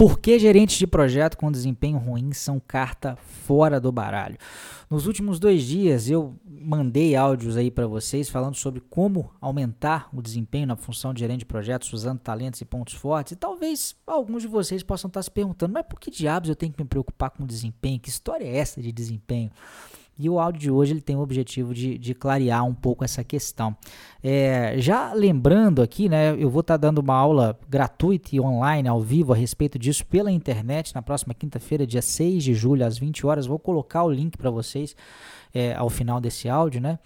Por que gerentes de projeto com desempenho ruim são carta fora do baralho? Nos últimos dois dias eu mandei áudios aí para vocês falando sobre como aumentar o desempenho na função de gerente de projetos usando talentos e pontos fortes. E talvez alguns de vocês possam estar se perguntando, mas por que diabos eu tenho que me preocupar com desempenho? Que história é essa de desempenho? E o áudio de hoje ele tem o objetivo de, de clarear um pouco essa questão. É, já lembrando aqui, né, eu vou estar tá dando uma aula gratuita e online, ao vivo, a respeito disso pela internet na próxima quinta-feira, dia 6 de julho, às 20 horas. Vou colocar o link para vocês é, ao final desse áudio, né?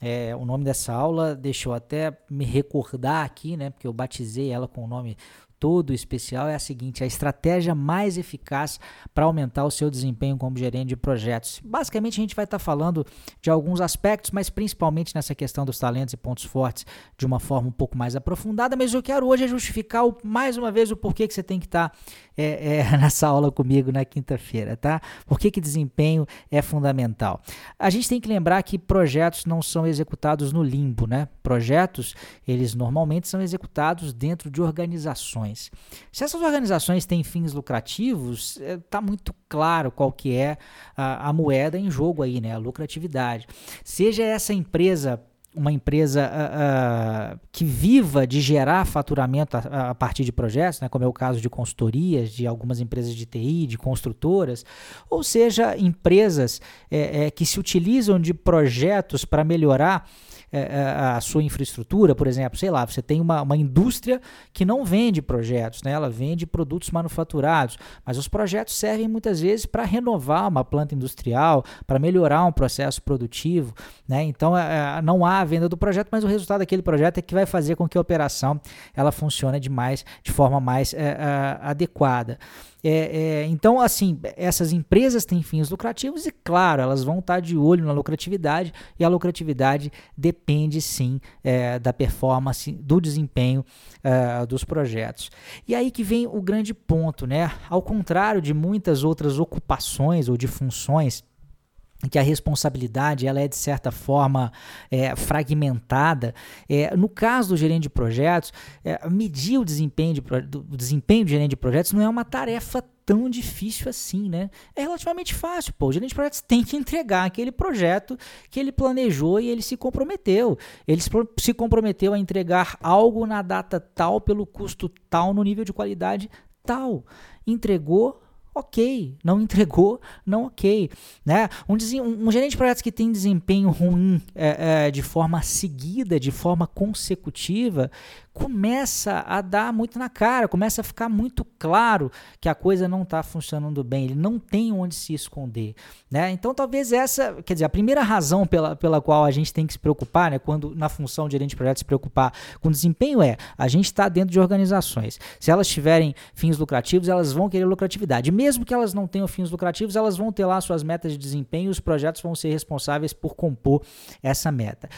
É, o nome dessa aula, deixa eu até me recordar aqui, né? Porque eu batizei ela com o nome todo especial é a seguinte: a estratégia mais eficaz para aumentar o seu desempenho como gerente de projetos. Basicamente, a gente vai estar tá falando de alguns aspectos, mas principalmente nessa questão dos talentos e pontos fortes de uma forma um pouco mais aprofundada. Mas eu quero hoje é justificar o, mais uma vez o porquê que você tem que estar tá, é, é, nessa aula comigo na quinta-feira, tá? Por que, que desempenho é fundamental? A gente tem que lembrar que projetos não são executados no limbo, né? Projetos, eles normalmente são executados dentro de organizações organizações. Se essas organizações têm fins lucrativos, está é, muito claro qual que é a, a moeda em jogo aí, né? A lucratividade. Seja essa empresa uma empresa uh, uh, que viva de gerar faturamento a, a, partir de projetos, né, como é o caso de consultorias, de algumas empresas de TI, de construtoras, ou seja, empresas é, é, que se utilizam de projetos para melhorar é, é, a sua infraestrutura, por exemplo, sei lá, você tem uma, uma indústria que não vende projetos, né? ela vende produtos manufaturados, mas os projetos servem muitas vezes para renovar uma planta industrial, para melhorar um processo produtivo. Né? Então é, é, não há a venda do projeto, mas o resultado daquele projeto é que vai fazer com que a operação ela funcione de, mais, de forma mais é, adequada. É, é, então, assim, essas empresas têm fins lucrativos e, claro, elas vão estar de olho na lucratividade e a lucratividade depende, sim, é, da performance, do desempenho é, dos projetos. E aí que vem o grande ponto, né? Ao contrário de muitas outras ocupações ou de funções que a responsabilidade ela é de certa forma é, fragmentada. É, no caso do gerente de projetos, é, medir o desempenho, de, do, o desempenho do gerente de projetos não é uma tarefa tão difícil assim, né? É relativamente fácil, pô. O gerente de projetos tem que entregar aquele projeto que ele planejou e ele se comprometeu. Ele se comprometeu a entregar algo na data tal, pelo custo tal, no nível de qualidade tal. Entregou, ok. Não entregou, não ok. Né? Um, um, gerente de projetos que tem desempenho ruim é, é, de forma seguida, de forma consecutiva, começa a dar muito na cara, começa a ficar muito claro que a coisa não está funcionando bem, ele não tem onde se esconder. Né? Então, talvez essa, quer dizer, a primeira razão pela, pela qual a gente tem que se preocupar, né, quando na função de gerente de projetos se preocupar com desempenho, é a gente está dentro de organizações. Se elas tiverem fins lucrativos, elas vão querer lucratividade. Mesmo que elas não tenham fins lucrativos, elas vão ter lá suas metas de desempenho e os projetos vão ser responsáveis por compor essa meta.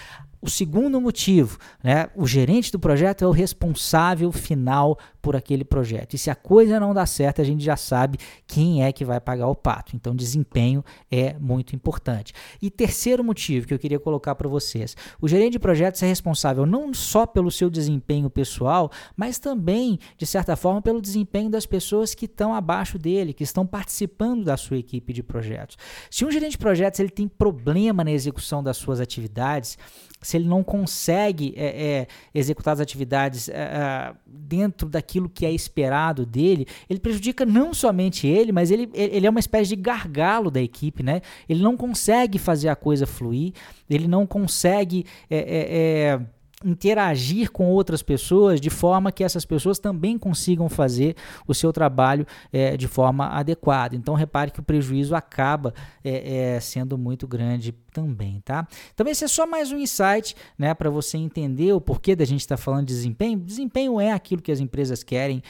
O segundo motivo, né, o gerente do projeto é o responsável final por aquele projeto. E se a coisa não dá certo, a gente já sabe quem é que vai pagar o pato. Então, desempenho é muito importante. E terceiro motivo que eu queria colocar para vocês: o gerente de projetos é responsável não só pelo seu desempenho pessoal, mas também, de certa forma, pelo desempenho das pessoas que estão abaixo dele, que estão participando da sua equipe de projetos. Se um gerente de projetos ele tem problema na execução das suas atividades, se ele não consegue é, é, executar as atividades é, é, dentro daquilo que é esperado dele, ele prejudica não somente ele, mas ele, ele é uma espécie de gargalo da equipe, né? Ele não consegue fazer a coisa fluir, ele não consegue é, é, interagir com outras pessoas de forma que essas pessoas também consigam fazer o seu trabalho é, de forma adequada. Então repare que o prejuízo acaba é, é, sendo muito grande também, tá? Então esse é só mais um insight, né, para você entender o porquê da gente estar tá falando de desempenho. Desempenho é aquilo que as empresas querem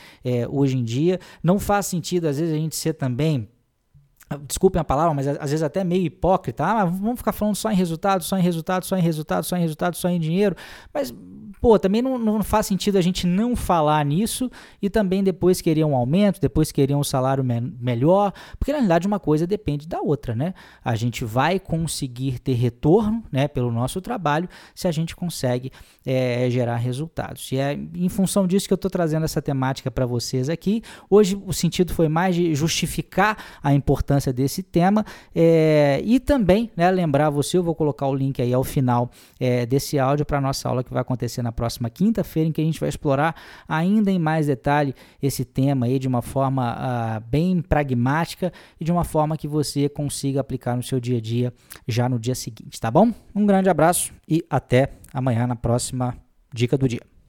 hoje em dia. Não faz sentido às vezes a gente ser também desculpem a palavra, mas às vezes até meio hipócrita, ah, vamos ficar falando só em resultado, só em resultado, só em resultado, só em resultado, só em dinheiro, mas pô, também não, não faz sentido a gente não falar nisso e também depois querer um aumento, depois querer um salário me melhor, porque na realidade uma coisa depende da outra, né? A gente vai conseguir ter retorno, né, pelo nosso trabalho se a gente consegue é, gerar resultados. E é em função disso que eu estou trazendo essa temática para vocês aqui. Hoje o sentido foi mais de justificar a importância desse tema é, e também né, lembrar você, eu vou colocar o link aí ao final é, desse áudio para nossa aula que vai acontecer na na próxima quinta-feira, em que a gente vai explorar ainda em mais detalhe esse tema aí de uma forma uh, bem pragmática e de uma forma que você consiga aplicar no seu dia a dia já no dia seguinte, tá bom? Um grande abraço e até amanhã na próxima dica do dia.